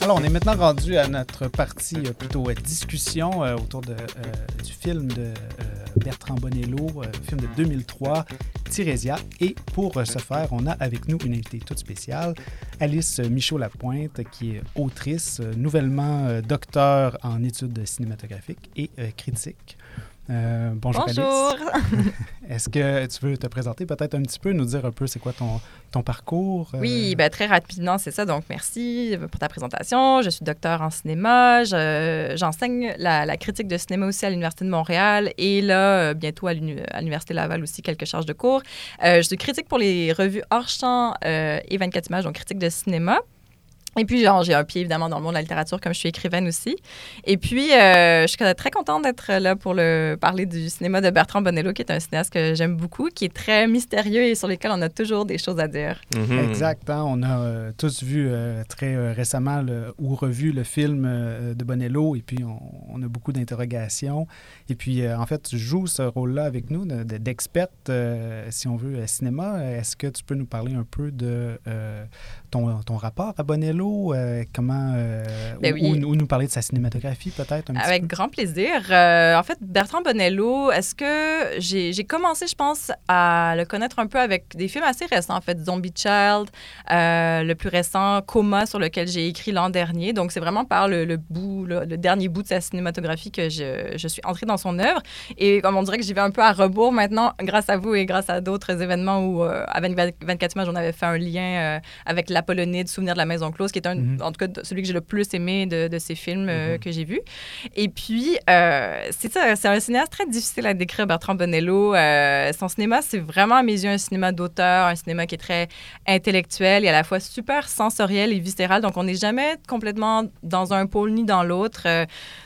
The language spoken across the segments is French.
Alors, on est maintenant rendu à notre partie euh, plutôt euh, discussion euh, autour du film de Bertrand Bonello, film de 2003, Tirésia. Et pour ce faire, on a avec nous une invitée toute spéciale, Alice Michaud-Lapointe, qui est autrice, nouvellement docteur en études cinématographiques et critique. Euh, bonjour. Bonjour. Est-ce que tu veux te présenter peut-être un petit peu, nous dire un peu c'est quoi ton, ton parcours? Euh? Oui, ben, très rapidement, c'est ça. Donc, merci pour ta présentation. Je suis docteur en cinéma. J'enseigne la, critique de cinéma aussi à l'Université de Montréal et là, euh, bientôt à l'Université Laval aussi, quelques charges de cours. je suis critique pour les revues Hors Champ et 24 images, donc critique de cinéma. Et puis, genre, j'ai un pied évidemment dans le monde de la littérature, comme je suis écrivaine aussi. Et puis, euh, je suis très contente d'être là pour le, parler du cinéma de Bertrand Bonello, qui est un cinéaste que j'aime beaucoup, qui est très mystérieux et sur lequel on a toujours des choses à dire. Mm-hmm. Exact. Hein. On a euh, tous vu euh, très récemment ou revu le film de Bonello, et puis on, a beaucoup d'interrogations. Et puis, en fait, tu joues ce rôle-là avec nous, d'experte, si on veut, cinéma. Est-ce que tu peux nous parler un peu de ton, ton rapport à Bonello? Euh, comment, euh, ben ou, nous parler de sa cinématographie peut-être Avec grand plaisir. Euh, en fait, Bertrand Bonello, est-ce que j'ai commencé, je pense, à le connaître un peu avec des films assez récents, en fait, Zombie Child, le plus récent, Coma, sur lequel j'ai écrit l'an dernier. Donc, c'est vraiment par le, bout, le, dernier bout de sa cinématographie que je, je, suis entrée dans son œuvre. Et comme on dirait que j'y vais un peu à rebours maintenant, grâce à vous et grâce à d'autres événements où, à 24 images, on avait fait un lien avec l'Apollonide, Souvenir de la Maison Close, qui est un, mhm. en tout cas celui que j'ai le plus aimé de, de ces films euh, mhm. que j'ai vus. Et puis, euh, c'est ça, c'est un cinéaste très difficile à décrire, Bertrand Bonello. Euh, son cinéma, c'est vraiment à mes yeux un cinéma d'auteur, un cinéma qui est très intellectuel et à la fois super sensoriel et viscéral. Donc, on n'est jamais complètement dans un pôle ni dans l'autre.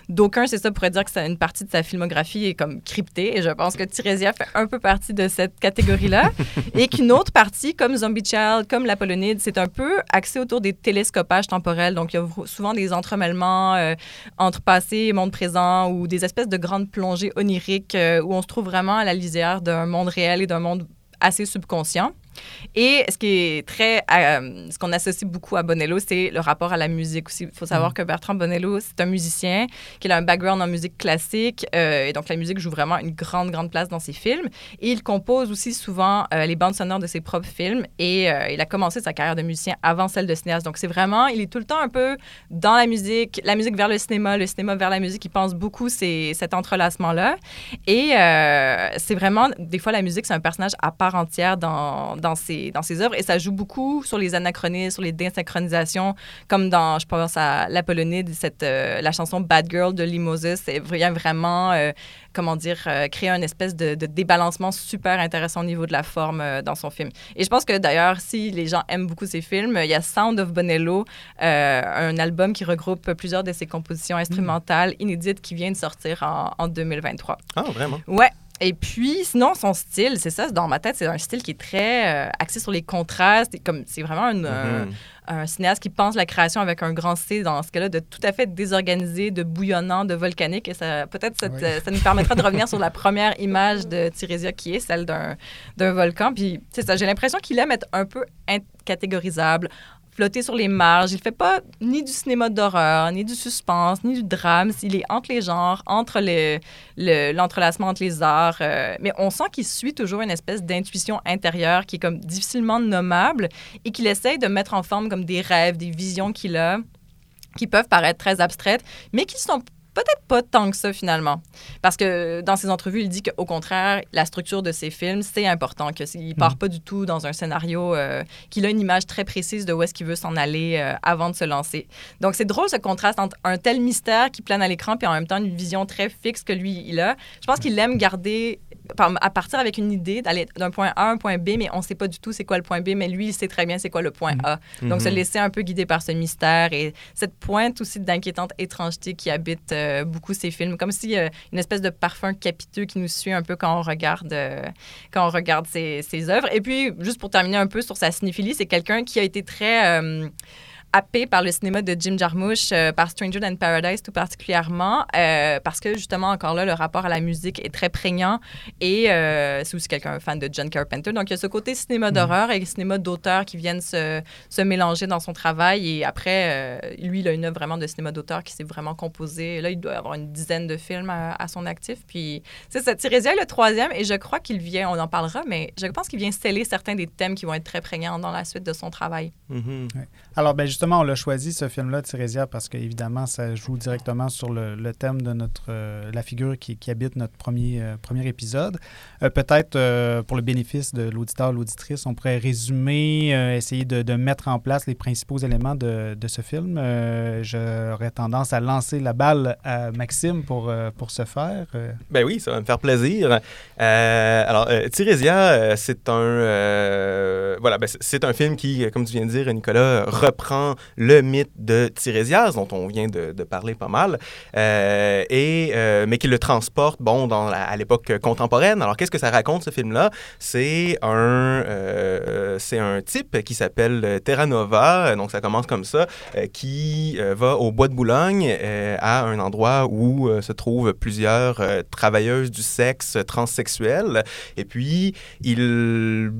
D'aucuns, c'est ça, pourrait dire que c'est une partie de sa filmographie est comme cryptée. Et je pense que Tirésia fait un peu partie de cette catégorie-là. et qu'une autre partie, comme Zombie Child, comme l'Apollonide, c'est un peu axé autour des télescopages temporels. Donc, il y a souvent des entremêlements euh, entre passé et monde présent ou des espèces de grandes plongées oniriques euh, où on se trouve vraiment à la lisière d'un monde réel et d'un monde assez subconscient. Et ce qui est très, euh, ce qu'on associe beaucoup à Bonello, c'est le rapport à la musique aussi. Il faut savoir mm. que Bertrand Bonello, c'est un musicien qui a un background en musique classique, euh, et donc la musique joue vraiment une grande, grande place dans ses films. Et il compose aussi souvent euh, les bandes sonores de ses propres films, et il a commencé sa carrière de musicien avant celle de cinéaste. Donc c'est vraiment, il est tout le temps un peu dans la musique, la musique vers le cinéma, le cinéma vers la musique. Il pense beaucoup c'est cet entrelacement-là. Et c'est vraiment, des fois, la musique, c'est un personnage à part entière dans dans ses, dans ses œuvres et ça joue beaucoup sur les anachronismes, sur les désynchronisations, comme dans, je pense à l'Apollonide, cette, euh, la chanson Bad Girl de Limosis. C'est vraiment, euh, comment dire, euh, créer un espèce de, débalancement super intéressant au niveau de la forme dans son film. Et je pense que d'ailleurs, si les gens aiment beaucoup ses films, il y a Sound of Bonello, un album qui regroupe plusieurs de ses compositions instrumentales inédites qui vient de sortir en, en 2023. Ah, vraiment? Ouais. Et puis, sinon, son style, c'est ça, dans ma tête, c'est un style qui est très euh, axé sur les contrastes. comme C'est vraiment mm-hmm. un, cinéaste qui pense la création avec un grand C, dans ce cas-là, de tout à fait désorganisé, de bouillonnant, de volcanique. Et ça, peut-être, euh, ça nous permettra de revenir sur la première image de Tirésia, qui est celle d'un volcan. Puis, c'est ça, j'ai l'impression qu'il aime être un peu catégorisable, flotter sur les marges. Il fait pas ni du cinéma d'horreur, ni du suspense, ni du drame. Il est entre les genres, entre l'entrelacement entre les arts. Euh, mais on sent qu'il suit toujours une espèce d'intuition intérieure qui est comme difficilement nommable et qu'il essaye de mettre en forme comme des rêves, des visions qu'il a qui peuvent paraître très abstraites, mais qui sont peut-être pas tant que ça finalement. Parce que dans ses entrevues, il dit qu'au contraire, la structure de ses films, c'est important, qu'il ne part mm. pas du tout dans un scénario, euh, qu'il a une image très précise de où est-ce qu'il veut s'en aller euh, avant de se lancer. Donc c'est drôle ce contraste entre un tel mystère qui plane à l'écran puis en même temps une vision très fixe que lui, il a. Je pense qu'il aime garder à partir avec une idée d'aller d'un point A à un point B, mais on ne sait pas du tout c'est quoi le point B, mais lui, il sait très bien c'est quoi le point mm. A. Donc, se mm-hmm. laisser un peu guider par ce mystère et cette pointe aussi d'inquiétante étrangeté qui habite euh, beaucoup ces films, comme si euh, une espèce de parfum capiteux qui nous suit un peu quand on regarde, euh, quand on regarde ses, ses, œuvres. Et puis, juste pour terminer un peu sur sa cinéphilie, c'est quelqu'un qui a été très happée par le cinéma de Jim Jarmusch, euh, par Stranger Than Paradise tout particulièrement, euh, parce que justement, encore là, le rapport à la musique est très prégnant et euh, c'est aussi quelqu'un fan de John Carpenter. Donc, il y a ce côté cinéma d'horreur et cinéma d'auteur qui viennent se, se, mélanger dans son travail. Et après, lui, il a une œuvre vraiment de cinéma d'auteur qui s'est vraiment composée. Là, il doit avoir une dizaine de films à, son actif. Puis, c'est ça. Tirésia est le troisième et je crois qu'il vient, on en parlera, mais je pense qu'il vient sceller certains des thèmes qui vont être très prégnants dans la suite de son travail. Mm-hmm. Alors, ben justement, on l'a choisi, ce film-là, Tirésia, parce qu'évidemment, ça joue directement sur le, thème de notre, euh, la figure qui, habite notre premier, euh, premier épisode. Euh, peut-être, pour le bénéfice de l'auditeur, l'auditrice, on pourrait résumer, essayer de, mettre en place les principaux éléments de, ce film. J'aurais tendance à lancer la balle à Maxime pour, pour ce faire. Ben oui, ça va me faire plaisir. alors, Tirésia, c'est un, voilà, ben c'est un film qui, comme tu viens de dire, Nicolas, reprend le mythe de Tirésias, dont on vient de, parler pas mal, euh, et, euh, mais qui le transporte bon, dans à l'époque contemporaine. Alors, qu'est-ce que ça raconte, ce film-là? C'est un, euh, c'est un type qui s'appelle Terra Nova, donc ça commence comme ça, qui va au bois de Boulogne, à un endroit où se trouvent plusieurs travailleuses du sexe transsexuelles, et puis il...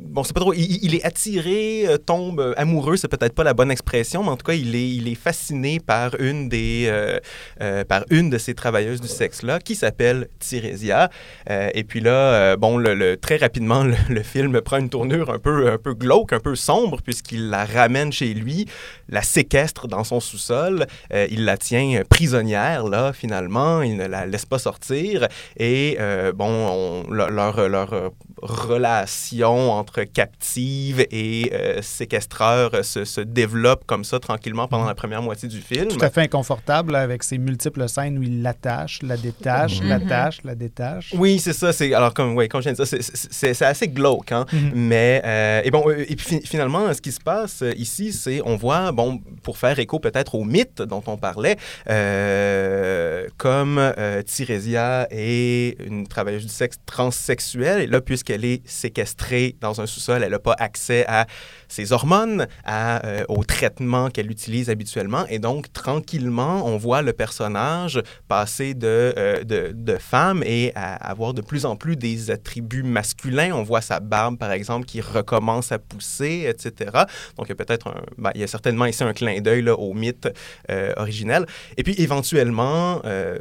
Bon, c'est pas trop... Il est attiré, tombe amoureux, c'est peut-être pas la bonne expression, mais en tout cas, il est, il est fasciné par une, des, euh, euh, par une de ces travailleuses du sexe-là, qui s'appelle Tirésia. Euh, et puis là, bon, le, très rapidement, le, film prend une tournure un peu, un peu glauque, un peu sombre, puisqu'il la ramène chez lui, la séquestre dans son sous-sol, il la tient prisonnière, là, finalement, il ne la laisse pas sortir. Et bon, leur, leur relation entre captive et séquestreur se développe comme ça tranquillement pendant la première moitié du film. Tout à fait inconfortable avec ses multiples scènes où il l'attache, la détache, mhm. l'attache, la détache. Oui, c'est ça. C'est alors comme ouais, comme je viens de dire, c'est assez glauque, hein. Mhm. Mais euh, et bon euh, et puis finalement, ce qui se passe euh, ici, c'est on voit bon pour faire écho peut-être au mythe dont on parlait, comme euh, Tirésia est une travailleuse du sexe transsexuelle et là puisqu'elle est séquestrée dans un sous-sol, elle n'a pas accès à ses hormones, à, au traitement qu'elle utilise habituellement. Et donc, tranquillement, on voit le personnage passer de, euh, de, femme et avoir de plus en plus des attributs masculins. On voit sa barbe, par exemple, qui recommence à pousser, etc. Donc, il y a peut-être ben, il y a certainement ici un clin d'œil au mythe euh, originel. Et puis, éventuellement, euh,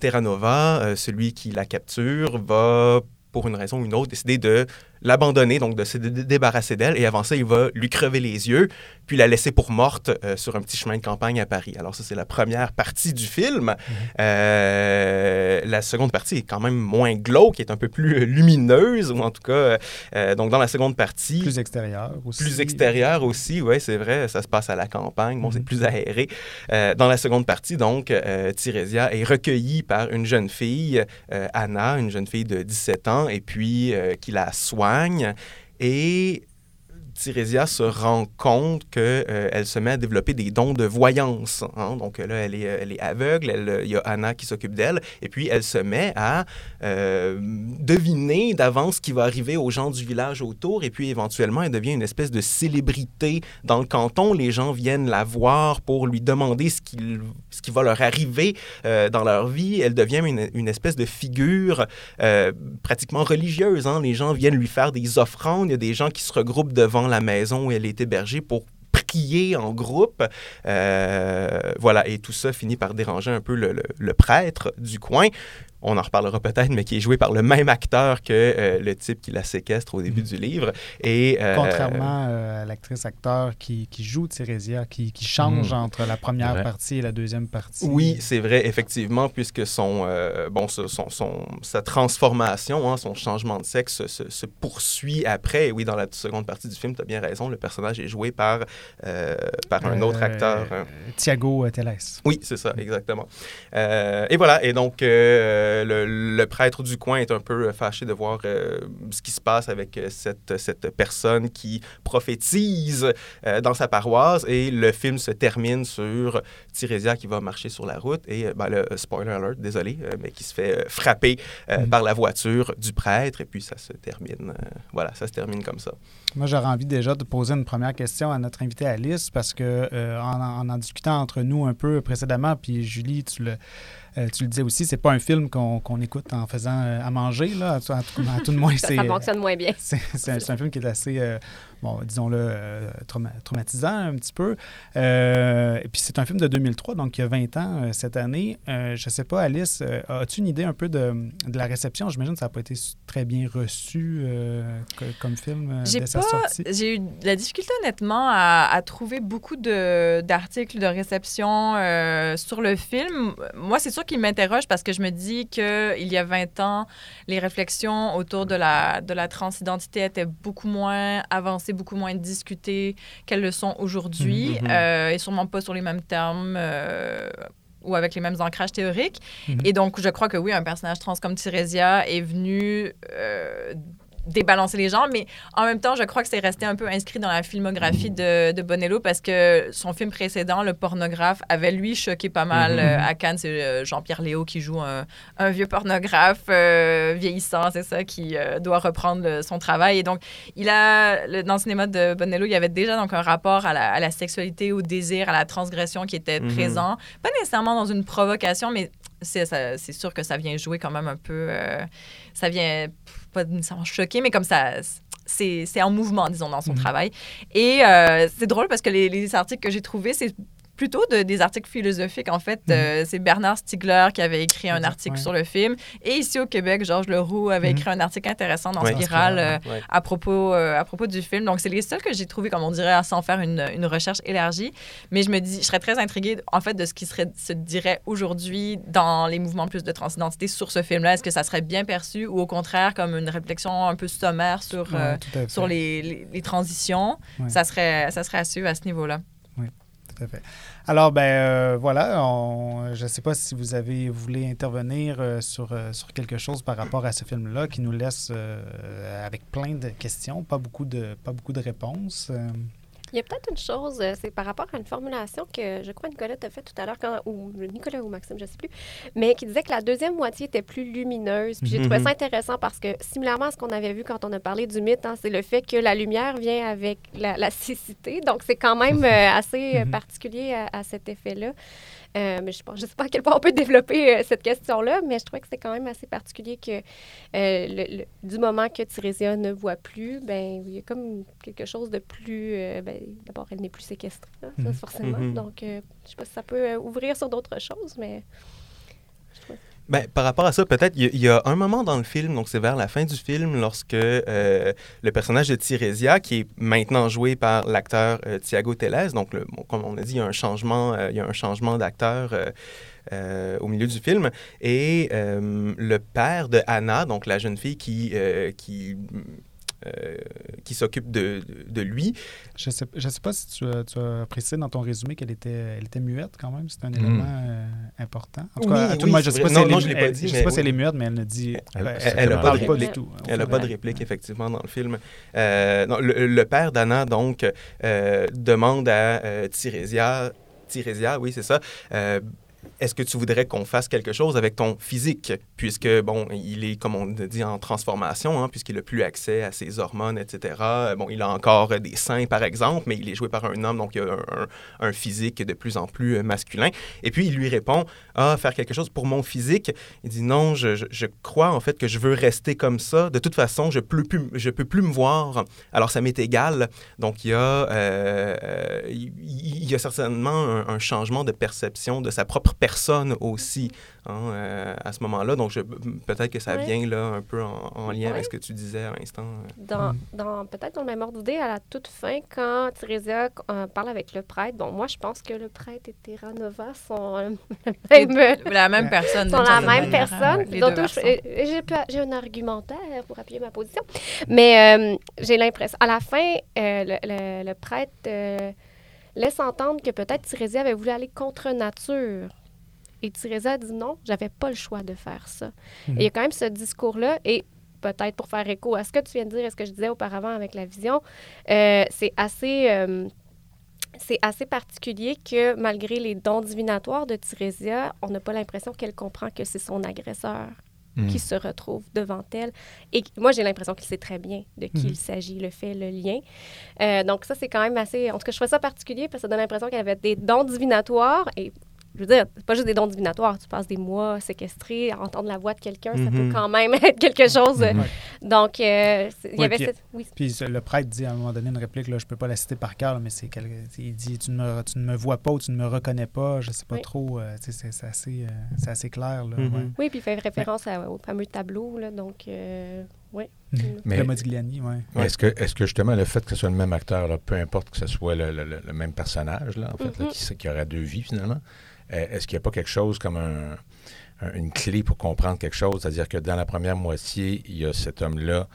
Terra Nova, euh, celui qui la capture, va pour une raison ou une autre, décider de l'abandonner, donc de se débarrasser d'elle. Et avant ça, il va lui crever les yeux, puis la laisser pour morte euh, sur un petit chemin de campagne à Paris. Alors ça, c'est la première partie du film. Mhm. Euh, la seconde partie est quand même moins glauque, est un peu plus lumineuse, ou en tout cas, euh, donc dans la seconde partie... Plus extérieure aussi. Plus extérieure aussi, oui, c'est vrai, ça se passe à la campagne, bon, c'est mhm. plus aéré. dans la seconde partie, donc, Tirésia est recueillie par une jeune fille, Anna, une jeune fille de 17 ans, et puis qui la soigne et Tirésia se rend compte qu'elle euh, se met à développer des dons de voyance. Hein. Donc là, elle est, est aveugle, il y a Anna qui s'occupe d'elle, et puis elle se met à euh, deviner d'avance ce qui va arriver aux gens du village autour, et puis éventuellement, elle devient une espèce de célébrité dans le canton. Les gens viennent la voir pour lui demander ce, qui va leur arriver euh, dans leur vie. Elle devient une, une espèce de figure pratiquement religieuse. Hein. Les gens viennent lui faire des offrandes, il y a des gens qui se regroupent devant la maison où elle est hébergée pour prier en groupe. Euh, voilà, et tout ça finit par déranger un peu le prêtre du coin on en reparlera peut-être, mais qui est joué par le même acteur que euh, le type qui la séquestre au début mm. du livre. Et, euh, Contrairement euh, à l'actrice-acteur qui, qui, joue Thérésia, qui, qui change mm. entre la première partie et la deuxième partie. Oui, c'est vrai, effectivement, puisque son, bon, son, son, sa transformation, hein, son changement de sexe se, se, poursuit après. Et oui, dans la seconde partie du film, tu as bien raison, le personnage est joué par, par un autre acteur. Thiago Telles. Oui, c'est ça, exactement. et voilà, et donc... euh, le, le, prêtre du coin est un peu fâché de voir euh, ce qui se passe avec cette, cette personne qui prophétise dans sa paroisse. Et le film se termine sur Tirésia qui va marcher sur la route et, ben, le spoiler alert, désolé, mais qui se fait frapper mm. par la voiture du prêtre. Et puis ça se termine, voilà, ça se termine comme ça. Moi, j'aurais envie déjà de poser une première question à notre invité Alice parce que en, en, discutant entre nous un peu précédemment, puis Julie, tu le, euh, tu le disais aussi, c'est pas un film qu'on écoute en faisant euh, à manger, là, à, tout, le moins. ça, ça fonctionne moins bien. C'est un, film qui est assez, euh, bon, disons-le, traumatisant un petit peu. et puis c'est un film de 2003, donc il y a 20 ans cette année. je sais pas, Alice, as-tu une idée un peu de, de la réception? J'imagine que ça n'a pas été très bien reçu comme film dès sa sortie. J'ai eu de la difficulté, honnêtement, à, à trouver beaucoup d'articles de, de, réception sur le film. Moi, c'est sûr qui m'interroge parce que je me dis qu'il y a 20 ans, les réflexions autour de la, de la transidentité étaient beaucoup moins avancées, beaucoup moins discutées qu'elles le sont aujourd'hui, mhm, euh, et sûrement pas sur les mêmes termes. Euh, ou avec les mêmes ancrages théoriques. Mhm. Et donc, je crois que oui, un personnage trans comme Tirésia est venu euh, débalancer les gens, mais en même temps, je crois que c'est resté un peu inscrit dans la filmographie de, de, Bonello parce que son film précédent, Le pornographe, avait lui choqué pas mal mhm. euh, à Cannes. C'est euh, Jean-Pierre Léo qui joue un, un vieux pornographe euh, vieillissant, c'est ça, qui doit reprendre son travail. Et donc, il a, dans le cinéma de Bonello, il y avait déjà donc un rapport à la, à la sexualité, au désir, à la transgression qui était mhm. présent. Pas nécessairement dans une provocation, mais c'est sûr que ça vient jouer quand même un peu. ça vient pas nécessairement choqué, mais comme ça, c'est en mouvement, disons, dans son mhm. travail. Et euh, c'est drôle parce que les, les articles que j'ai trouvés, c'est plutôt de, des articles philosophiques. En fait, mhm. euh, c'est Bernard Stiegler qui avait écrit un article sur le film. Et ici au Québec, Georges Leroux avait mhm. écrit un article intéressant dans Spirale euh, à, propos, euh, à propos du film. Donc, c'est les seuls que j'ai trouvés, comme on dirait, sans faire une, une, recherche élargie. Mais je me dis, je serais très intriguée, en fait, de ce qui serait, se dirait aujourd'hui dans les mouvements plus de transidentité sur ce film-là. Est-ce que ça serait bien perçu ou au contraire comme une réflexion un peu sommaire sur, sur les, les, les transitions? Ça, serait, ça serait à suivre à ce niveau-là. Alors, ben euh, voilà, je ne sais pas si vous avez voulu intervenir euh, sur, euh, sur quelque chose par rapport à ce film-là qui nous laisse avec plein de questions, pas beaucoup de réponses. Il y a peut-être une chose, euh, c'est par rapport à une formulation que je crois Nicolas a fait tout à l'heure, ou Nicolas ou Maxime, je ne sais plus, mais qui disait que la deuxième moitié était plus lumineuse. Puis j'ai trouvé ça mhm. intéressant parce que, similairement à ce qu'on avait vu quand on a parlé du mythe, hein, c'est le fait que la lumière vient avec la, cécité. Donc, c'est quand même euh, assez euh, mhm. particulier à cet effet-là. Euh, mais je ne sais pas à quel point on peut développer euh, cette question-là, mais je trouvais que c'est quand même assez particulier que euh, du moment que Tirésia ne voit plus, ben il y a comme quelque chose de plus... Ben, d'abord, elle n'est plus séquestrée, ça, mhm. forcément. Mhm. Donc, je ne sais pas si ça peut ouvrir sur d'autres choses, mais... Ben, par rapport à ça, peut-être, il y, a un moment dans le film, donc c'est vers la fin du film, lorsque euh, le personnage de Tirésia, qui est maintenant joué par l'acteur euh, Thiago Teles, donc comme on a dit, il y a un changement, euh, il y a un changement d'acteur au milieu du film, et le père de Anna, donc la jeune fille qui, qui euh, qui s'occupe de, de, lui. Je ne sais, je sais pas si tu as, tu as, précisé dans ton résumé qu'elle était, elle était muette quand même. C'est un élément hmm. euh, important. En tout cas, oui, je ne sais pas, si, elle, est, pas dit, je sais pas si elle est muette, mais elle ne dit. Elle, n'a pas, de réplique. Tout, elle n'a pas de réplique, effectivement, dans le film. Euh, non, le, le, père d'Anna, donc, demande à Tirésia, Tirésia, oui, c'est ça, est-ce que tu voudrais qu'on fasse quelque chose avec ton physique, puisque, bon, il est, comme on dit, en transformation, hein, puisqu'il n'a plus accès à ses hormones, etc. Bon, il a encore des seins, par exemple, mais il est joué par un homme, donc il a un, physique de plus en plus euh, masculin. Et puis, il lui répond, ah, faire quelque chose pour mon physique. Il dit, non, je, je, crois, en fait, que je veux rester comme ça. De toute façon, je ne peux, plus, je peux plus me voir. Alors, ça m'est égal. Donc, il y a, euh, il, y a certainement un, un changement de perception de sa propre personne aussi hein, euh, à ce moment-là. Donc, peut-être que ça vient là un peu en, lien avec ce que tu disais à l'instant. Dans, dans peut-être dans le même ordre d'idée, à la toute fin, quand Thérésia euh, parle avec le prêtre, bon, moi, je pense que le prêtre et Terra Nova sont même, la même personne. sont la même personne. J'ai un argumentaire pour appuyer ma position. Mais euh, j'ai l'impression, à la fin, le, le, prêtre laisse entendre que peut-être Tirésia avait voulu aller contre nature Et Theresa a dit non, j'avais pas le choix de faire ça. Mhm. Et il y a quand même ce discours-là. Et peut-être pour faire écho à ce que tu viens de dire et ce que je disais auparavant avec la vision, euh, c'est assez. euh, c'est assez particulier que malgré les dons divinatoires de Thérésia, on n'a pas l'impression qu'elle comprend que c'est son agresseur Mm. qui se retrouve devant elle. Et moi, j'ai l'impression qu'il sait très bien de qui Mhm. il s'agit, le fait, le lien. Euh, donc ça, c'est quand même assez... En tout cas, je trouve ça particulier parce que ça donne l'impression qu'elle avait des dons divinatoires. Et je veux dire, c'est pas juste des dons divinatoires. Tu passes des mois séquestrés à entendre la voix de quelqu'un. Ça peut Mhm. quand même être quelque chose. Mhm. Donc, euh, c'est- il y Ouais, avait puis- cette... Oui, Puis le prêtre dit à un moment donné une réplique, là, je peux pas la citer par cœur, là, mais c'est il dit tu ne, me, tu ne me vois pas ou tu ne me reconnais pas, je sais pas Oui. trop, euh, c'est assez, euh, c'est assez clair. Là, Mhm. ouais. oui puis il fait référence à- au fameux tableau. Là, donc, euh, oui. Mais- Le Modigliani, ouais. Est-ce que, est que justement le fait que ce soit le même acteur, là, peu importe que ce soit le, le- le- le même personnage, là, en fait, là, Mhm. qui, qui aurait deux vies finalement, est-ce qu'il n'y a pas quelque chose comme un- un- une clé pour comprendre quelque chose? C'est-à-dire que dans la première moitié, il y a cet homme-là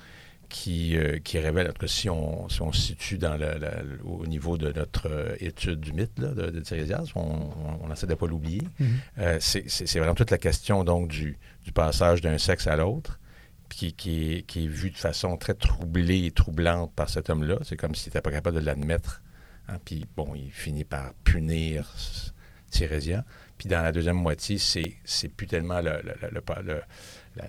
qui, euh, qui révèle, en tout cas, si on, si on se situe dans au niveau de notre euh, étude du mythe là, de, de on, on, essaie de ne pas l'oublier. Mhm. Euh, c'est vraiment toute la question donc du, du passage d'un sexe à l'autre, qui, qui, est, qui est vu de façon très troublée et troublante par cet homme-là. C'est comme s'il n'était pas capable de l'admettre. hein. Puis bon, il finit par punir Thérésia. Puis dans la deuxième moitié, c'est c'est plus tellement le, le- le- le- pas- le- la,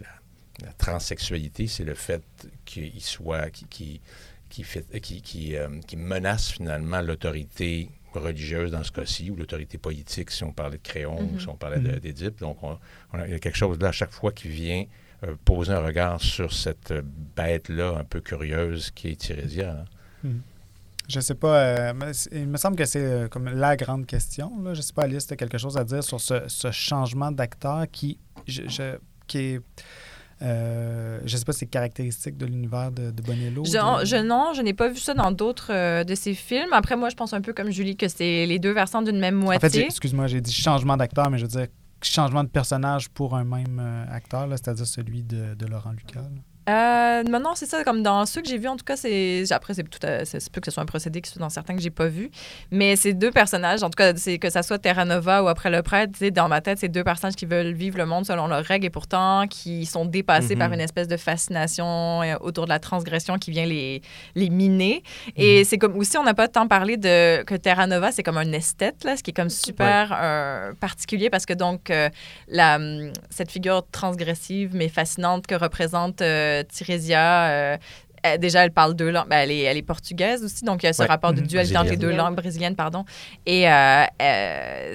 la- transsexualité, c'est le fait qu'il soit, qui, qui, qui, fait- qui, qui, euh, qui menace finalement l'autorité religieuse dans ce cas-ci, ou l'autorité politique si on parlait de Créon, ou Mhm. si on parlait de- Mhm. d'Édipe. Donc, on- on a- il y a quelque chose là à chaque fois qui vient euh, poser un regard sur cette euh, bête-là un peu curieuse qui est Thérésia. hein. Mhm. Je sais pas, euh, il me semble que c'est euh, comme la grande question. Là. Je sais pas, Alice, tu as quelque chose à dire sur ce, ce changement d'acteur qui, je, je- qui est. euh, je sais pas si c'est caractéristique de l'univers de, de Bonello. Je, de- je- non, je n'ai pas vu ça dans d'autres euh, de ses films. Après, moi, je pense un peu comme Julie que c'est les deux versants d'une même En fait, moitié. excuse-moi, j'ai dit changement d'acteur, mais je veux dire changement de personnage pour un même euh, acteur, c'est-à-dire celui de, de Laurent Lucas. là. Euh, non, non, c'est ça. Comme dans ceux que j'ai vus, en tout cas, c'est après c'est tout. à- c'est plus que ce soit un procédé qui soit dans certains que j'ai pas vus. Mais ces deux personnages, en tout cas, c'est que ça soit Terra Nova ou après le prêtre, dans ma tête, c'est deux personnages qui veulent vivre le monde selon leurs règles et pourtant qui sont dépassés Mhm. par une espèce de fascination euh, autour de la transgression qui vient les, les miner. Et c'est comme aussi, on n'a pas tant parlé de que Terra Nova, c'est comme un esthète, là, ce qui est comme super euh, particulier parce que donc euh, la, hum, cette figure transgressive mais fascinante que représente euh, elle- déjà, elle parle deux langues. Ben, elle, est, elle est portugaise aussi, donc il y a ce Ouais. rapport de Mhm. dualité entre les deux langues brésiliennes, pardon. Et euh, euh,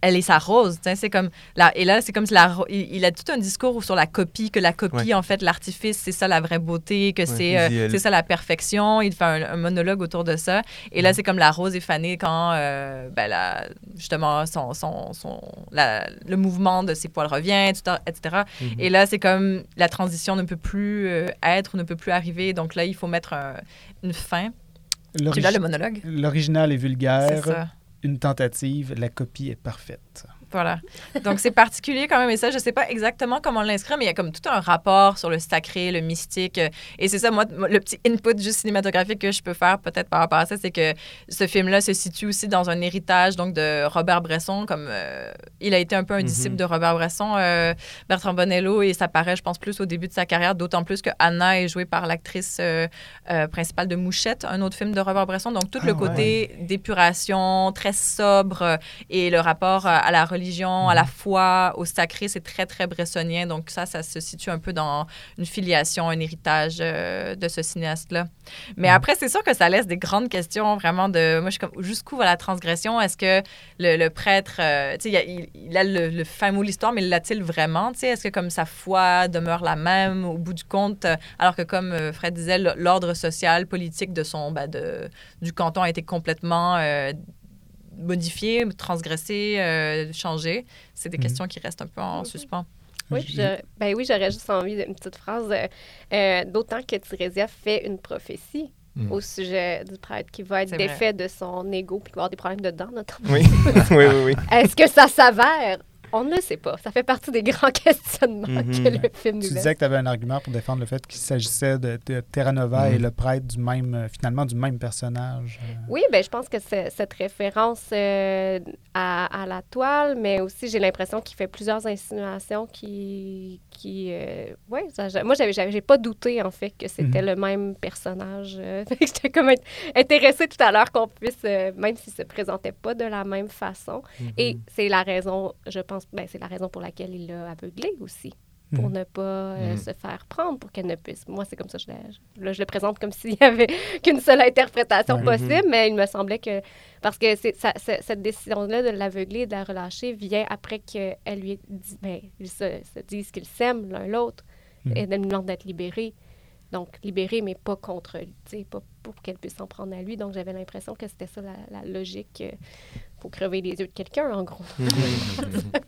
elle est sa rose, c'est comme la, et là, c'est comme si la, il, il a tout un discours sur la copie, que la copie, Ouais. en fait, l'artifice, c'est ça la vraie beauté, que Ouais, c'est, euh, c'est ça la perfection. Il fait un, un monologue autour de ça. Et là, c'est comme la rose est fanée quand, euh, ben, la- justement, son, son, son- la- le mouvement de ses poils revient, etc. Mhm. Et là, c'est comme la transition ne peut plus être ou ne peut plus arriver. Donc là, il faut mettre un- une fin. Tu l'as, le monologue? L'original est C'est vulgaire, ça. une tentative, la copie est parfaite. Voilà. Donc, c'est particulier quand même. Et ça, je sais pas exactement comment l'inscrire, mais il y a comme tout un rapport sur le sacré, le mystique. Euh, Et c'est ça, moi, le petit input juste cinématographique que je peux faire peut-être par rapport à ça, c'est que ce film-là se situe aussi dans un héritage donc de Robert Bresson. Comme euh, il a été un peu un Mhm. disciple de Robert Bresson, euh, Bertrand Bonello, et ça paraît, je pense, plus au début de sa carrière, d'autant plus que Anna est jouée par l'actrice euh, principale de Mouchette, un autre film de Robert Bresson. Donc, tout Ah, le ouais. côté d'épuration, très sobre, et le rapport à, à la religion, à la foi, au sacré, c'est très, très bressonien. Donc ça, ça se situe un peu dans une filiation, un héritage euh, de ce cinéaste-là. Mais Mhm. après, c'est sûr que ça laisse des grandes questions, vraiment, de... Moi, je suis comme, jusqu'où va la transgression? Est-ce que le, le prêtre, euh, tu sais, il, a- il- il a le, le fin mot de l'histoire, mais l'a-t-il vraiment? Tu sais, est-ce que comme sa foi demeure la même au bout du compte, alors que comme euh, Fred disait, l'ordre social, politique de son, ben, de, du canton a été complètement euh, modifié, transgressé, euh, changé. C'est des Mhm. questions qui restent un peu en suspens. Oui, je- ben oui, j'aurais juste envie d'une petite phrase. euh, euh, D'autant que Thérésia fait une prophétie Mm. au sujet du prêtre qui va être vrai. défait de son ego puis qui va avoir des problèmes dedans, notamment. Oui, oui, oui. oui. Est-ce que ça s'avère? On ne sait pas. Ça fait partie des grands questionnements Mhm. que le film nous Tu disais que tu avais un argument pour défendre le fait qu'il s'agissait de, de Terra Nova et Mhm. le prêtre du même, euh, finalement, du même personnage. euh. Oui, ben, je pense que c'est- cette référence euh, à, à la toile, mais aussi j'ai l'impression qu'il fait plusieurs insinuations qui... qui euh, ouais, ça- moi, j'ai pas douté, en fait, que c'était Mhm. le même personnage. euh, J'étais comme int- intéressée tout à l'heure qu'on puisse, euh, même s'il se présentait pas de la même façon. Et c'est la raison, je pense, ben, c'est la raison pour laquelle il l'a aveuglé aussi. Pour Mhm. ne pas euh, Mhm. se faire prendre, pour qu'elle ne puisse. Moi, c'est comme ça, je, je- là, je le présente comme s'il y avait qu'une seule interprétation possible, mais il me semblait que. Parce que ça- cette décision-là de l'aveugler et de la relâcher vient après qu'elle lui dit. Ben, ils se, se disent qu'ils s'aiment l'un l'autre Mhm. et elle lui demande d'être libérée. Donc, libérée, mais pas contre lui, pas, pas pour qu'elle puisse s'en prendre à lui. Donc, j'avais l'impression que c'était ça la, la logique. Il faut crever les yeux de quelqu'un, en gros,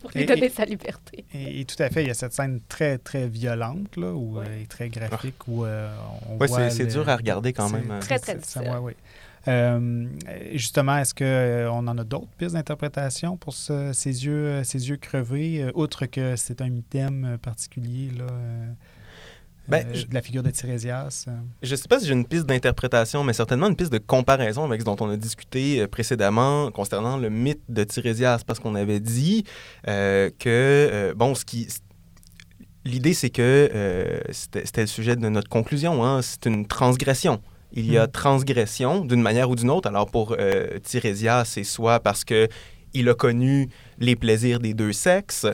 pour lui donner et- sa liberté. Et, et tout à fait, il y a cette scène très, très violente, là, où, Ouais. euh, et très graphique, où euh, on Ouais, voit... c'est- c'est le- dur à regarder quand même, hein. Très, très ça, difficile. ouais, ouais. Euh, justement, est-ce qu'on en a d'autres pistes d'interprétation pour ce- ces, yeux, euh, ces yeux crevés, euh, outre que c'est un item euh, particulier là, euh, Ben, euh, de la figure de Tirésias? euh? Je sais pas si j'ai une piste d'interprétation, mais certainement une piste de comparaison avec ce dont on a discuté euh, précédemment concernant le mythe de Tirésias, parce qu'on avait dit euh, que, bon, ce qui... L'idée, c'est que euh, c'était le sujet de notre conclusion, hein, c'est une transgression. Il y a Mhm. transgression d'une manière ou d'une autre. Alors pour euh, c'est soit parce que il a connu les plaisirs des deux sexes,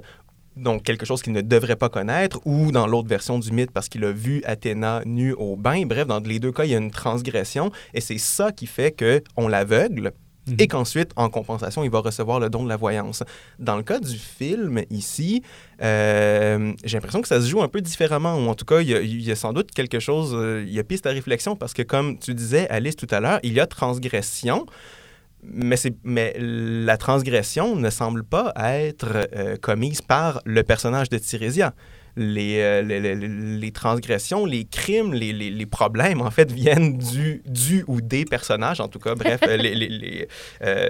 donc quelque chose qu'il ne devrait pas connaître, ou dans l'autre version du mythe, parce qu'il a vu Athéna nue au bain. Bref, dans les deux cas, il y a une transgression, et c'est ça qui fait que on l'aveugle, Mhm. et qu'ensuite, en compensation, il va recevoir le don de la voyance. Dans le cas du film, ici, euh, j'ai l'impression que ça se joue un peu différemment, ou en tout cas, il y a, il y a sans doute quelque chose, euh, il y a piste à réflexion, parce que comme tu disais, Alice, tout à l'heure, il y a transgression, mais, la transgression ne semble pas être euh, commise par le personnage de Tirésia. Les, euh, les, les- les transgressions, les crimes, les, les- les problèmes, en fait, viennent du, du ou des personnages, en tout cas, bref, euh, les, les- les, euh,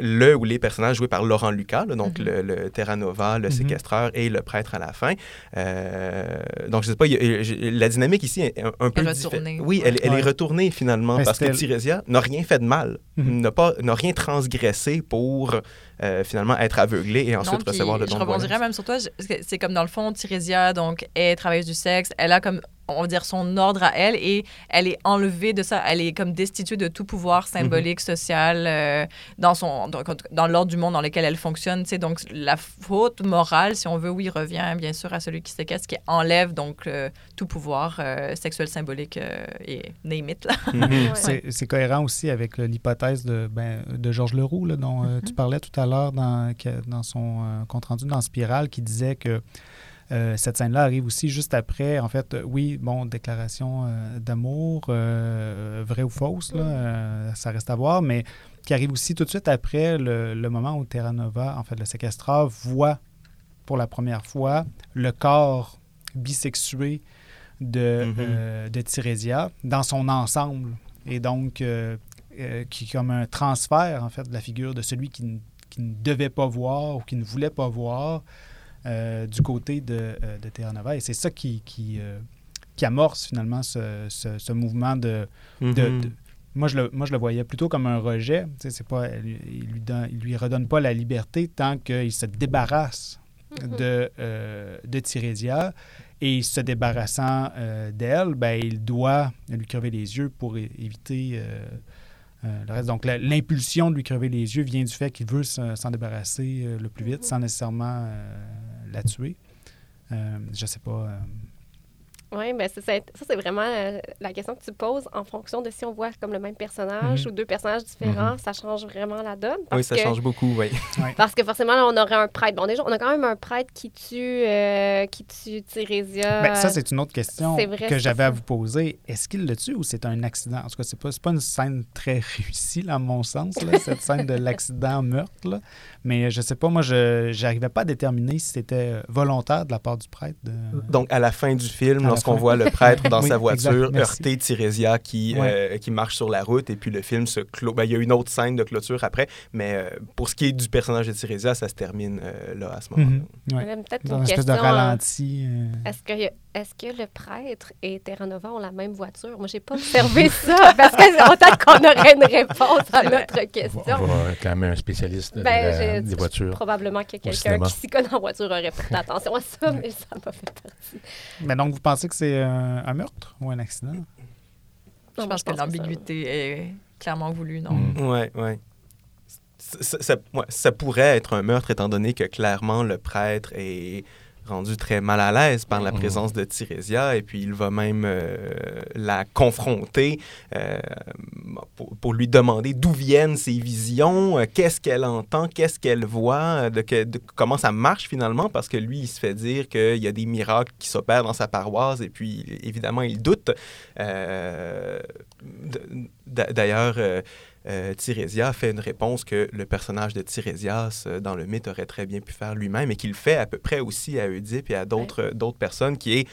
le ou les personnages joués par Laurent Lucas, là, donc Mhm. le, le Terra Nova, le Mhm. séquestreur et le prêtre à la fin. Euh, donc, je sais pas, y a- la dynamique ici est un, un peu retournée. Oui, elle, elle Ouais. est retournée finalement, Mais parce que Tirésia n'a rien fait de mal, n'a pas n'a rien transgressé pour euh, finalement être aveuglé et ensuite Non, recevoir le don Je de rebondirais même sur toi. C'est comme dans le fond, Tirésia, donc, est travailleuse du sexe. Elle a comme, on va dire, son ordre à elle et elle est enlevée de ça. Elle est comme destituée de tout pouvoir symbolique, social, euh, dans, son, dans, dans l'ordre du monde dans lequel elle fonctionne. tu sais. Donc, la faute morale, si on veut, oui, revient bien sûr à celui qui séquestre, qui enlève donc euh, tout pouvoir euh, sexuel, symbolique euh, et name it. Là. Mhm. Ouais. C'est cohérent aussi avec l'hypothèse de, ben, de Georges Leroux, là, dont euh, tu parlais tout à l'heure dans, dans son euh, compte-rendu dans Spirale, qui disait que euh, cette scène-là arrive aussi juste après, en fait, euh, oui, bon, déclaration euh, d'amour, euh, vraie ou fausse, là, ça reste à voir, mais qui arrive aussi tout de suite après le, le moment où Terra Nova, en fait, le séquestreur, voit pour la première fois le corps bisexué de, euh, de Tirésia dans son ensemble. Et donc, qui est comme un transfert, en fait, de la figure de celui qui, qui ne devait pas voir ou qui ne voulait pas voir euh, du côté de, euh, de Terra Nova. Et c'est ça qui, qui, euh, qui amorce finalement ce, ce- ce mouvement de, de- Mhm. de- moi, je le, moi, je le voyais plutôt comme un rejet. Tu sais, c'est pas, il, il lui il lui redonne pas la liberté tant qu'il se débarrasse de, euh, de Tirésia. Et se débarrassant euh, d'elle, ben, il doit lui crever les yeux pour éviter euh, euh. Donc, l'impulsion de lui crever les yeux vient du fait qu'il veut se- s'en débarrasser euh, le plus vite sans nécessairement euh, la tuer. Je sais pas. Euh, Oui, mais c'est- ça, c'est vraiment euh, la question que tu poses en fonction de si on voit comme le même personnage Mhm. ou deux personnages différents, ça change vraiment la donne. Parce Oui, ça que, change beaucoup, oui. Parce que forcément, là, on aurait un prêtre. Bon, déjà, on a quand même un prêtre qui tue, euh, qui tue. Ben, ça, c'est une autre question vrai, que j'avais à vous poser. Est-ce qu'il le tue ou c'est un accident? En tout cas, c'est pas, c'est pas une scène très réussie, là, à mon sens, là, cette scène de l'accident-meurtre. là. Mais je sais pas, moi, je n'arrivais pas à déterminer si c'était volontaire de la part du prêtre. De... Donc, à la fin du film, Lorsqu'on voit le prêtre dans Oui, sa voiture heurter Tirésia qui, Ouais. euh, qui marche sur la route et puis le film se clôt. Ben, il y a une autre scène de clôture après, mais euh, pour ce qui est du personnage de Tirésia, ça se termine euh, là à ce moment-là. Mhm. Ouais. J'avais peut-être Dans une une espèce de question. euh, ralenti. Est-ce que, est que le prêtre et Terra Nova ont la même voiture? Moi, j'ai pas observé ça, parce que c'est peut-être qu'on aurait une réponse à notre On question. on va réclamer un spécialiste de Ben, la- des voitures. Probablement que quelqu'un qui s'y connaît en voiture aurait porté attention à ça, mais ça m'a fait partie. Mais donc, vous pensez que c'est euh, un meurtre ou un accident? Je pense que l'ambiguïté est clairement voulue, non? Mm. Ouais, ouais. Ça, ça- ça- ouais, ça pourrait être un meurtre étant donné que clairement le prêtre est rendu très mal à l'aise par la Mhm. présence de Tirésia et puis il va même euh, la confronter euh, pour, pour lui demander d'où viennent ses visions, euh, qu'est-ce qu'elle entend, qu'est-ce qu'elle voit, de, que- de comment ça marche finalement parce que lui il se fait dire qu'il y a des miracles qui s'opèrent dans sa paroisse et puis évidemment il doute. D'ailleurs, euh, euh, Tirésia fait une réponse que le personnage de Tirésias euh, dans le mythe aurait très bien pu faire lui-même et qu'il fait à peu près aussi à Oedipe et à d'autres d'autres personnes, qui est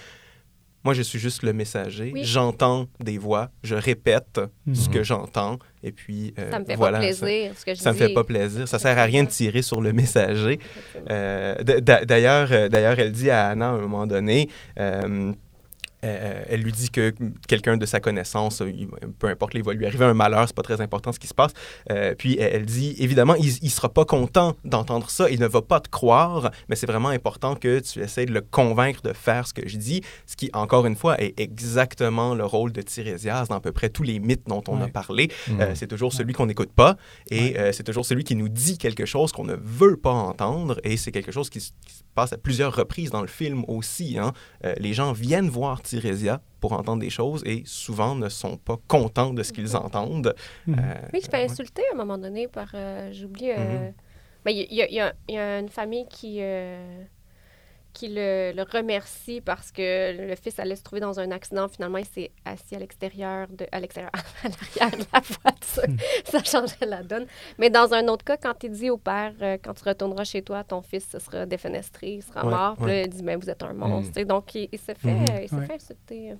moi, je suis juste le messager. Oui. J'entends des voix, je répète ce Mhm. que j'entends, et puis euh, Ça me fait voilà, pas ça- plaisir, ce que je Ça, me fait pas plaisir. Ça sert à rien de tirer sur le messager. Euh, D'ailleurs, euh, d'ailleurs, elle dit à Anna à un moment donné, euh, euh, elle lui dit que quelqu'un de sa connaissance, euh, peu importe, il va lui arriver un malheur, c'est pas très important ce qui se passe. Euh, puis elle, dit, évidemment, il, il sera pas content d'entendre ça, il ne va pas te croire, mais c'est vraiment important que tu essaies de le convaincre de faire ce que je dis, ce qui, encore une fois, est exactement le rôle de Tirésias dans à peu près tous les mythes dont on a parlé. Mm. Euh, c'est toujours celui qu'on n'écoute pas et euh, c'est toujours celui qui nous dit quelque chose qu'on ne veut pas entendre et c'est quelque chose qui, passe à plusieurs reprises dans le film aussi. hein. Euh, les gens viennent voir Tirésia pour entendre des choses et souvent ne sont pas contents de ce qu'ils entendent. Mhm. Euh, Oui, je fais ouais. insulter à un moment donné par. euh, J'oublie. euh, Mhm. ben, Il y, a- il y a- il y a une famille qui, euh, qui le, le remercie parce que le fils allait se trouver dans un accident. Finalement, il s'est assis à l'extérieur, de, à l'extérieur, à l'arrière de la voiture. Ça changeait la donne. Mais dans un autre cas, quand il dit au père, euh, quand tu retourneras chez toi, ton fils se sera défenestré, il sera Ouais, mort. Puis ouais. là, il dit, mais vous êtes un monstre. Sais, Donc, il, il se fait, euh, il Ouais. fait insulter.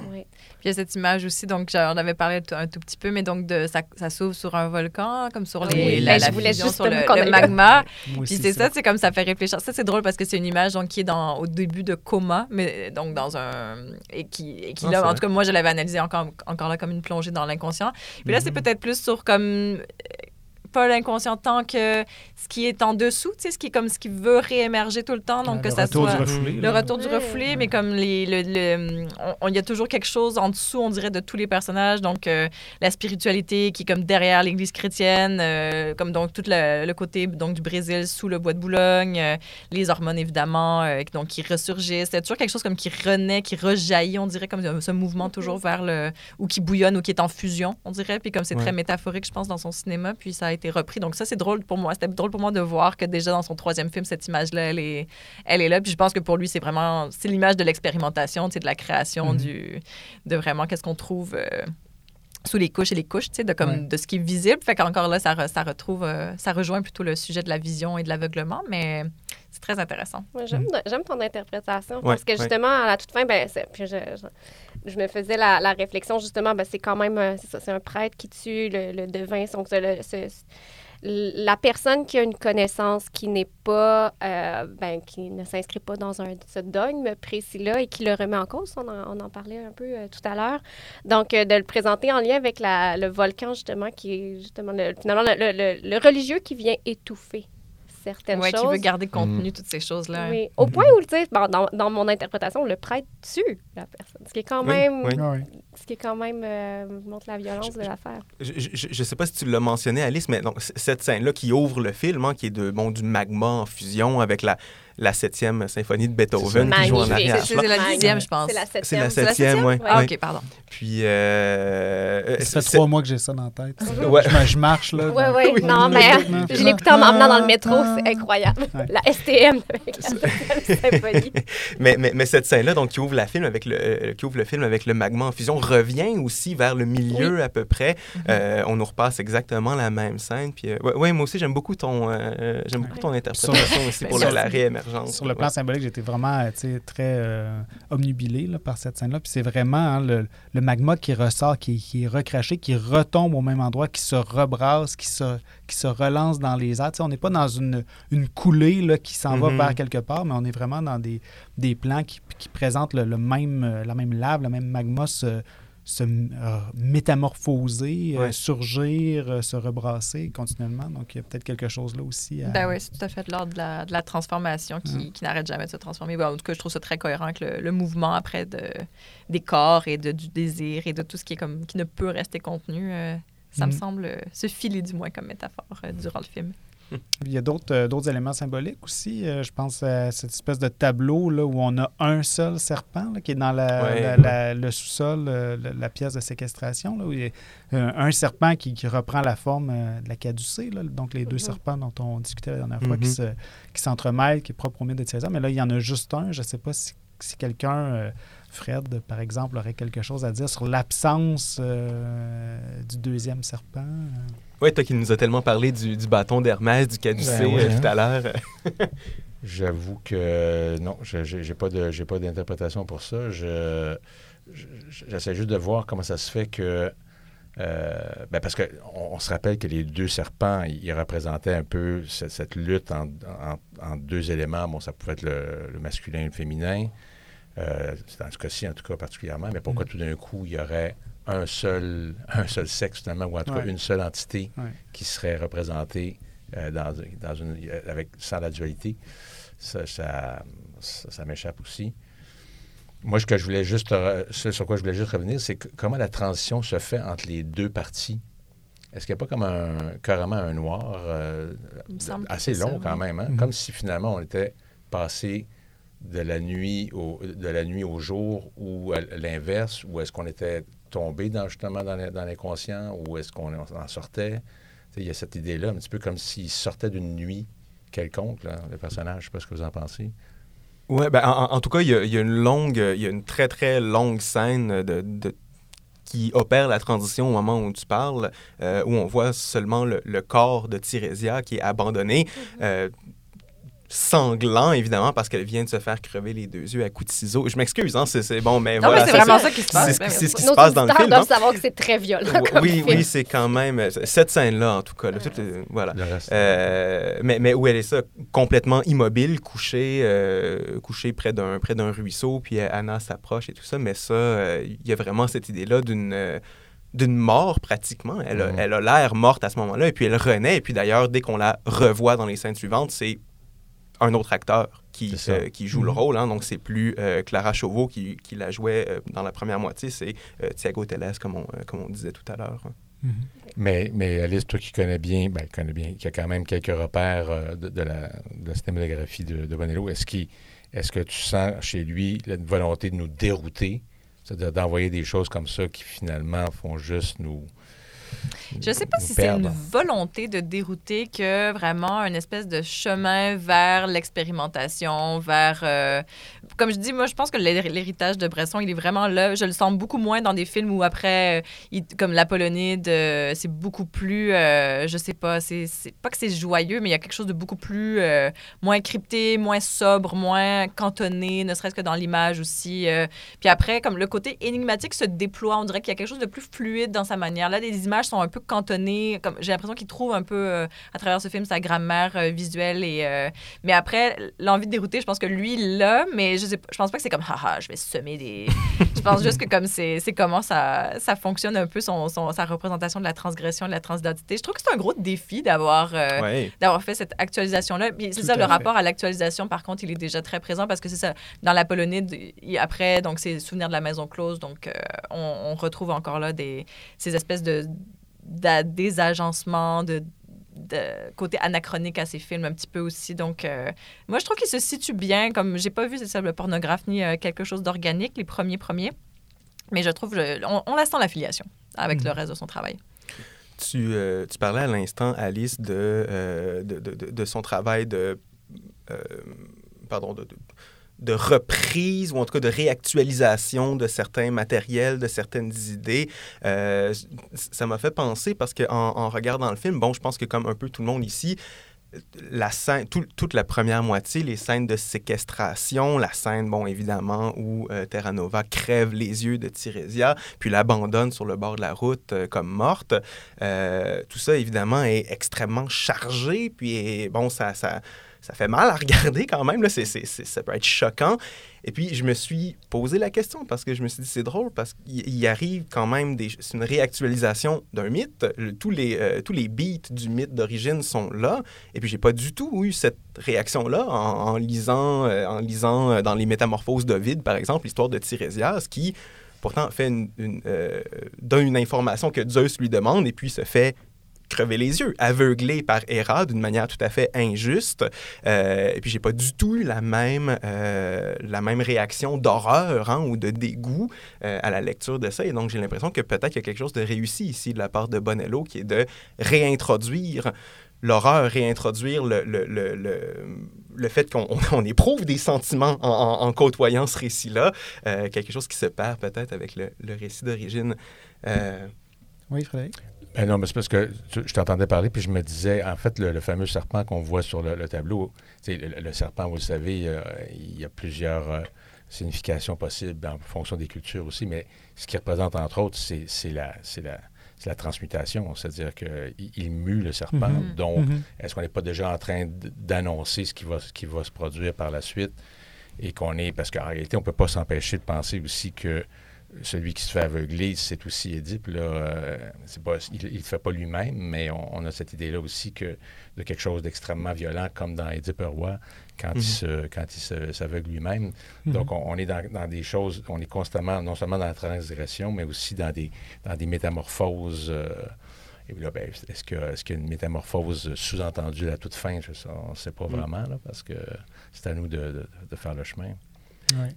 Euh. Ouais. Puis il y a cette image aussi, donc j'en avais parlé un tout petit peu, mais donc de, ça, ça s'ouvre sur un volcan, comme sur Ah les, oui, la, ben, la fusion sur le, magma. Puis c'est ça, c'est comme ça fait réfléchir. Ça, c'est drôle parce que c'est une image donc, qui est dans, au début de coma, mais donc dans un. Et qui, et qui Ah, là, c'est en vrai. tout cas, moi, je l'avais analysé encore, encore là comme une plongée dans l'inconscient. Puis là, c'est Mhm. peut-être plus sur comme. Pas l'inconscient tant que ce qui est en dessous, tu sais, ce qui est comme ce qui veut réémerger tout le temps. Donc, Euh, que le ça retour soit. du refoulé. Le là. retour du Ouais. refoulé, mais comme les, le, le- on- on- il y a toujours quelque chose en dessous, on dirait, de tous les personnages. Donc, euh, la spiritualité qui est comme derrière l'Église chrétienne, euh, comme donc tout le, le côté donc, du Brésil sous le bois de Boulogne, euh, les hormones, évidemment, euh, qui- donc, qui ressurgissent. C'est toujours quelque chose comme qui renaît, qui rejaillit, on dirait, comme ce mouvement toujours vers le... ou qui bouillonne ou qui est en fusion, on dirait. Puis comme c'est Ouais. très métaphorique, je pense, dans son cinéma, puis ça a été repris. Donc ça, c'est drôle pour moi. C'était drôle pour moi de voir que déjà dans son troisième film, cette image-là, elle est, elle est là. Puis je pense que pour lui, c'est vraiment, c'est l'image de l'expérimentation, de la création, Mhm. du, de vraiment qu'est-ce qu'on trouve euh, sous les couches et les couches, tu sais, de, comme, Ouais. de ce qui est visible. Fait qu'encore là, ça, re- ça retrouve, euh, ça rejoint plutôt le sujet de la vision et de l'aveuglement, mais c'est très intéressant. Ouais, J'aime j'aime ton interprétation Ouais, parce que ouais. justement, à la toute fin, ben, c'est- puis je, je- je me faisais la, la réflexion, justement, ben, c'est quand même c'est c'est un prêtre qui tue le, le devin. C'est le- c'est- la personne qui a une connaissance qui n'est pas, euh, ben, qui ne s'inscrit pas dans un, ce dogme précis-là et qui le remet en cause, on en, on en parlait un peu euh, tout à l'heure. Donc, euh, de le présenter en lien avec la- le volcan, justement, qui est justement le, finalement le, le- le- le religieux qui vient étouffer certaines Ouais, choses. qui veut garder contenu, toutes ces choses-là. Oui. Au point où, tu sais, bon, dans, dans mon interprétation, le prêtre tue la personne. Ce qui est quand Oui, même, oui. Ah ouais. ce qui est quand même euh, montre la violence de l'affaire. Je ne sais pas si tu l'as mentionné, Alice, mais donc, cette scène-là qui ouvre le film, hein, qui est de, bon, du magma en fusion avec la, la septième symphonie de Beethoven qui joue en arrière. C'est la dixième, je pense. C'est la septième. C'est la septième, oui. Ah, OK, pardon. Puis, euh, Ça fait c'est- trois mois que j'ai ça dans la tête. Ouais. Je, marche, là. Ouais, dans- Non, mais dans- je l'ai écouté en m'emmenant dans le métro, Ah. c'est incroyable. Ouais. La STM avec la symphonie. mais, mais, mais cette scène-là, donc, qui ouvre, la film avec le, euh, qui ouvre le film avec le magma en fusion, revient aussi vers le milieu à peu près. Euh, on nous repasse exactement la même scène. Puis, euh, ouais, ouais, moi aussi, j'aime beaucoup ton, euh, j'aime beaucoup ton interprétation aussi pour la, la merci. réémergence. Sur le plan symbolique, j'étais vraiment euh, très euh, omnubilé là, par cette scène-là. Puis c'est vraiment hein, le, le, magma qui ressort, qui, qui, est recraché, qui retombe au même endroit, qui se rebrasse, qui se, qui se relance dans les airs. on n'est pas dans une, une coulée là, qui s'en va Mhm. vers quelque part, mais on est vraiment dans des, des plans qui, qui présentent le, le même, euh, la même lave, le même magma se, se euh, métamorphoser, euh, surgir, euh, se rebrasser continuellement. Donc, il y a peut-être quelque chose là aussi. À... Ben oui, c'est tout à fait l'ordre de la, de la transformation qui, qui n'arrête jamais de se transformer. Ben, en tout cas, je trouve ça très cohérent avec le, le mouvement après de, des corps et de, du désir et de tout ce qui, est comme, qui ne peut rester contenu. euh, ça me Mhm. semble se filer du moins comme métaphore euh, durant le film. Il y a d'autres euh, d'autres éléments symboliques aussi. Euh, je pense à cette espèce de tableau là, où on a un seul serpent là, qui est dans la, Ouais, la- ouais. la- le sous-sol, euh, la, la pièce de séquestration. Là, où il y a euh, un serpent qui, qui reprend la forme euh, de la caducée, là, donc les deux Mhm. serpents dont on discutait la dernière fois, qui Mhm. se- qui s'entremêlent, qui est propre au mythe de César. Mais là, il y en a juste un. Je ne sais pas si, si quelqu'un, euh, Fred, par exemple, aurait quelque chose à dire sur l'absence euh, du deuxième serpent. Euh. Oui, toi qui nous as tellement parlé du, du bâton d'Hermès, du caducée Ben euh, hein. tout à l'heure. J'avoue que non, je j'ai pas de j'ai pas d'interprétation pour ça. Je je- j'essaie juste de voir comment ça se fait que euh, ben parce que on, se rappelle que les deux serpents, ils représentaient un peu cette, cette lutte en, en- en deux éléments. Bon, ça pouvait être le, le masculin et le féminin. Euh, c'est dans ce cas-ci, en tout cas, particulièrement. Mais pourquoi Mm. tout d'un coup, il y aurait un seul, un seul sexe, finalement, ou en tout cas, Ouais. une seule entité Ouais. qui serait représentée euh, dans, dans une, avec, sans la dualité? Ça, ça, ça- ça m'échappe aussi. Moi, ce que je voulais juste, re- ce sur quoi je voulais juste revenir, c'est que- comment la transition se fait entre les deux parties? Est-ce qu'il n'y a pas comme un, carrément un noir euh, assez ça, long quand oui. même, hein? Mhm. comme si finalement on était passé de la nuit au, de la nuit au jour ou à l'inverse, ou est-ce qu'on était tombé dans, justement dans l'in- dans l'inconscient ou est-ce qu'on en sortait? Il y a cette idée-là, un petit peu comme s'il sortait d'une nuit quelconque, là, le personnage. Je ne sais pas ce que vous en pensez. Ouais, ben, en, en tout cas, il y, a, il y a une longue, il y a une très très longue scène de, de- qui opère la transition au moment où tu parles, euh, où on voit seulement le, le corps de Tirésia qui est abandonné, euh, sanglant évidemment parce qu'elle vient de se faire crever les deux yeux à coups de ciseaux. Je m'excuse, hein, c'est bon, mais Non, voilà. c'est vraiment ça qui se passe. c'est ce qui- se passe dans le film. doivent hein. savoir que c'est très violent comme Oui, film. oui, c'est quand même cette scène-là en tout cas. là, tout, euh, voilà. Euh, mais, mais où elle est ça, complètement immobile, couchée, euh, couchée près d'un près d'un ruisseau, puis Anna s'approche et tout ça. Mais ça, euh, il y a vraiment cette idée-là d'une euh, d'une mort pratiquement. Elle a Mhm. elle a l'air morte à ce moment-là, et puis elle renaît. Et puis d'ailleurs, dès qu'on la revoit dans les scènes suivantes, c'est un autre acteur qui, euh, qui joue le Mhm. rôle. hein. donc c'est plus euh, Clara Chauveau qui, qui la jouait euh, dans la première moitié, c'est euh, Thiago Telles, comme on, euh, comme on disait tout à l'heure. hein. Mhm. Mais, mais Alice, toi qui connais bien, ben, connais bien, qui a quand même quelques repères euh, de, de la, de la cinématographie de, de Bonello, est-ce qu'il- est-ce que tu sens chez lui la volonté de nous dérouter, c'est-à-dire d'envoyer des choses comme ça qui finalement font juste nous. Je sais pas si c'est une volonté de dérouter que vraiment une espèce de chemin vers l'expérimentation, vers... euh, Comme je dis, moi, je pense que l'hé- l'héritage de Bresson, il est vraiment là. Je le sens beaucoup moins dans des films où après, euh, il- comme l'Apollonide, euh, c'est beaucoup plus... euh, je sais pas, c'est pas que c'est joyeux, mais il y a quelque chose de beaucoup plus... euh, moins crypté, moins sobre, moins cantonné, ne serait-ce que dans l'image aussi. puis après, comme le côté énigmatique se déploie, on dirait qu'il y a quelque chose de plus fluide dans sa manière. Là, les images sont un peu cantonnées. Comme j'ai l'impression qu'il trouve un peu euh, à travers ce film sa grammaire euh, visuelle et. euh, mais après, l'envie de dérouter, je pense que lui il l'a, mais je sais, je pense pas que c'est comme haha, je vais semer des. je pense juste que comme c'est c'est comment ça ça fonctionne un peu son, son- sa représentation de la transgression, de la transidentité. Je trouve que c'est un gros défi d'avoir. Ouais. d'avoir fait cette actualisation-là. Puis c'est Tout ça, le fait. rapport à l'actualisation, par contre, il est déjà très présent parce que c'est ça. Dans l'Apollonide, il- après, donc c'est Souvenirs de la maison close, donc on, on retrouve encore là des, ces espèces de, d'a- désagencements, de, de côté anachronique à ces films un petit peu aussi. Donc, euh, moi, je trouve qu'il se situe bien. Comme j'ai pas vu, c'est ça, le pornographe ni euh, quelque chose d'organique, les premiers premiers. Mais je trouve, je- on, on la sent l'affiliation avec le reste de son travail. Tu, euh, tu parlais à l'instant, Alice, de, de, de- de- de son travail de. pardon, de, de, reprise ou en tout cas de réactualisation de certains matériels, de certaines idées. Euh, ça m'a fait penser parce qu'en en regardant le film, bon, je pense que comme un peu tout le monde ici, la scène, tout- toute la première moitié, les scènes de séquestration, la scène, bon, évidemment, où euh, Terra Nova crève les yeux de Tirésia, puis l'abandonne sur le bord de la route euh, comme morte. Euh, tout ça, évidemment, est extrêmement chargé, puis bon, ça, ça fait mal à regarder quand même, là. C'est, c'est- c'est- ça peut être choquant. Et puis, je me suis posé la question parce que je me suis dit, c'est drôle parce qu'il il arrive quand même des. C'est une réactualisation d'un mythe. Tous, les, euh, tous les beats du mythe d'origine sont là. Et puis, j'ai pas du tout eu cette réaction-là en, lisant, euh, en lisant euh, dans les Métamorphoses d'Ovide, par exemple, l'histoire de Tirésias qui, pourtant, fait une, euh, donne une information que Zeus lui demande et puis se fait crever les yeux, aveuglé par Héra d'une manière tout à fait injuste. Euh, et puis, j'ai pas du tout la même, euh, la même réaction d'horreur hein, ou de dégoût euh, à la lecture de ça. Et donc, j'ai l'impression que peut-être qu'il y a quelque chose de réussi ici de la part de Bonello, qui est de réintroduire l'horreur, réintroduire le, le, le, le, fait qu'on on éprouve des sentiments en, côtoyant ce récit-là, quelque chose qui se perd peut-être avec le, le récit d'origine. Euh, Oui, Frédéric? Ben non, mais c'est parce que tu- je t'entendais parler, puis je me disais, en fait, le, le fameux serpent qu'on voit sur le, le tableau, le, le serpent, vous le savez, euh, il y a plusieurs euh, significations possibles en fonction des cultures aussi, mais ce qui représente, entre autres, c'est la, transmutation, c'est-à-dire qu'il il mue le serpent. Mhm. Donc, Mhm. est-ce qu'on n'est pas déjà en train d'annoncer ce qui, va, ce qui va se produire par la suite et qu'on est... Parce qu'en réalité, on ne peut pas s'empêcher de penser aussi que celui qui se fait aveugler, c'est aussi Édipe. Là, euh, pas, il ne le fait pas lui-même, mais on, on a cette idée-là aussi que de quelque chose d'extrêmement violent, comme dans Édipe roi, quand Mhm. il se, quand il se- s'aveugle lui-même. Mhm. Donc, on, on est dans, dans des choses, on est constamment, non seulement dans la transgression, mais aussi dans des, dans des métamorphoses. euh, ben, est-ce, qu'il y a une métamorphose sous-entendue à toute fin? Je on ne sait pas Mm. vraiment, là, parce que c'est à nous de, de- de faire le chemin. Ouais.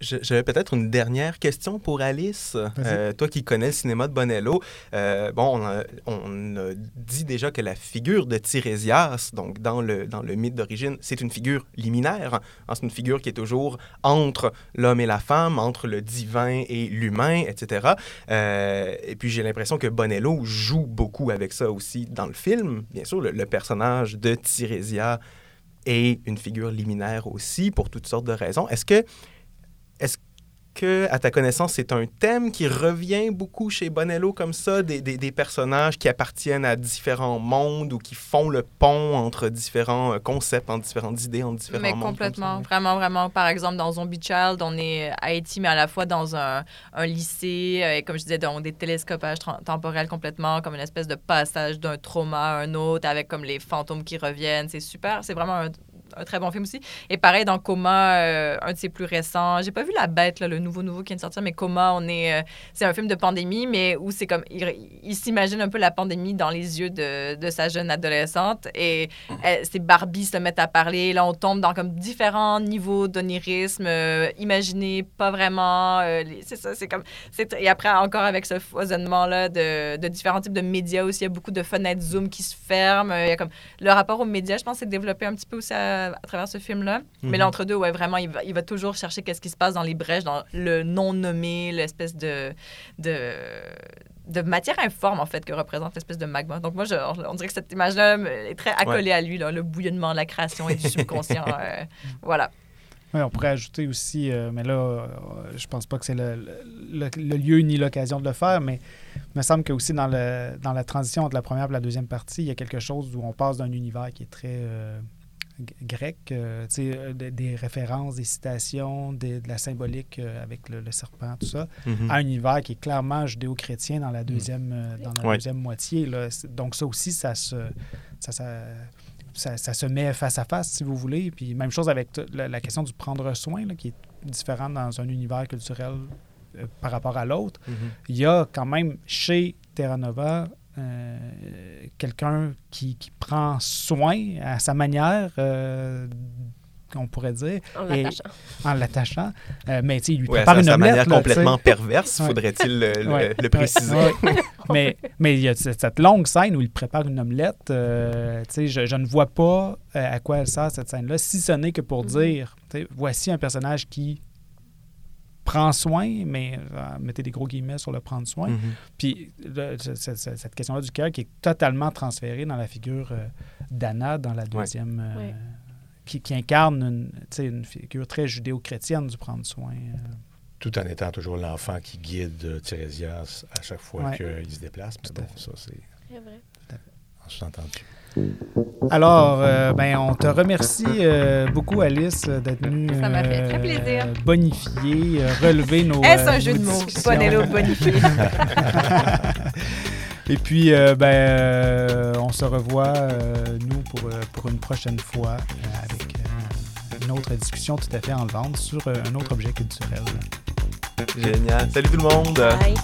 J'avais peut-être une dernière question pour Alice. Euh, toi qui connais le cinéma de Bonello, euh, bon, on a, on a dit déjà que la figure de Tirésias, donc dans le, dans le mythe d'origine, c'est une figure liminaire. Hein, c'est une figure qui est toujours entre l'homme et la femme, entre le divin et l'humain, etc. Euh, et puis j'ai l'impression que Bonello joue beaucoup avec ça aussi dans le film. Bien sûr, le, le personnage de Tirésia est une figure liminaire aussi pour toutes sortes de raisons. Est-ce que que, à ta connaissance, c'est un thème qui revient beaucoup chez Bonello comme ça, des, des- des personnages qui appartiennent à différents mondes ou qui font le pont entre différents euh, concepts, entre différentes idées, entre différents Mais mondes? complètement, vraiment, vraiment. Par exemple, dans Zombie Child, on est à Haïti, mais à la fois dans un, un lycée, euh, et comme je disais, dans des télescopages temporels complètement, comme une espèce de passage d'un trauma à un autre, avec comme les fantômes qui reviennent. C'est super, c'est vraiment un, un très bon film aussi. Et pareil, dans Coma, euh, un de ses plus récents, j'ai pas vu La Bête, le nouveau nouveau qui vient de sortir, mais Coma, on est, euh, c'est un film de pandémie, mais où c'est comme, il, s'imagine un peu la pandémie dans les yeux de, de sa jeune adolescente, et euh, c'est Barbie se met à parler. Là, on tombe dans comme différents niveaux d'onirisme, euh, pas vraiment. c'est ça, c'est comme. Et après, encore avec ce foisonnement-là de, de différents types de médias aussi, il y a beaucoup de fenêtres Zoom qui se ferment. Il y a comme le rapport aux médias, je pense, c'est développé un petit peu aussi à, à travers ce film-là. Mais Mhm. l'entre-deux, ouais, vraiment, il va, il va toujours chercher qu'est-ce qui se passe dans les brèches, dans le non-nommé, l'espèce de. de de matière informe, en fait, que représente l'espèce de magma. Donc, moi, je- on dirait que cette image-là est très accolée à lui, là, le bouillonnement, la création et du subconscient. euh, voilà. Oui, on pourrait ajouter aussi, euh, mais là, euh, je pense pas que c'est le, le- le lieu ni l'occasion de le faire, mais il me semble que aussi dans, le, dans la transition entre la première et la deuxième partie, il y a quelque chose où on passe d'un univers qui est très euh, g- grec, euh, euh, de- des références, des citations, des- de la symbolique euh, avec le, le serpent, tout ça, Mhm. à un univers qui est clairement judéo-chrétien dans la deuxième, euh, dans la Ouais. deuxième moitié. Là. Donc ça aussi, ça se, ça, ça, ça- ça se met face à face, si vous voulez. Puis même chose avec la, la question du prendre soin, là, qui est différente dans un univers culturel euh, par rapport à l'autre. Mhm. Il y a quand même chez Terra Nova euh, quelqu'un qui, qui prend soin à sa manière, euh, on pourrait dire, En l'attachant. en l'attachant. Euh, mais tu sais, il lui Ouais, prépare une sa omelette. manière là, complètement perverse, Ouais. faudrait-il le, le- Ouais, le préciser. mais, mais il y a cette, longue scène où il prépare une omelette. euh, tu sais, je, je ne vois pas à quoi elle sert cette scène-là, si ce n'est que pour Mhm. dire, voici un personnage qui prend soin, mais euh, mettez des gros guillemets sur le prendre soin. Mhm. Puis le- cette question-là du cœur qui est totalement transférée dans la figure euh, d'Anna dans la deuxième, euh, Ouais. qui, qui incarne une, tu sais, une figure très judéo-chrétienne du prendre soin. euh. Tout en étant toujours l'enfant qui guide Tirésias à chaque fois Ouais. qu'il se déplace. Mais Tout à bon, ça, c'est vrai. en sous-entendu. Alors, euh, ben, on te remercie euh, beaucoup, Alice, d'être venue Ça m'a fait très euh, plaisir. bonifier, euh, relever nos. Est-ce euh, un jeu de mots? Bonello bonifié. Et puis, euh, ben, euh, on se revoit, euh, nous, pour, pour une prochaine fois euh, avec euh, une autre discussion tout à fait enlevante sur euh, un autre objet culturel. Génial. Salut tout le monde. Bye.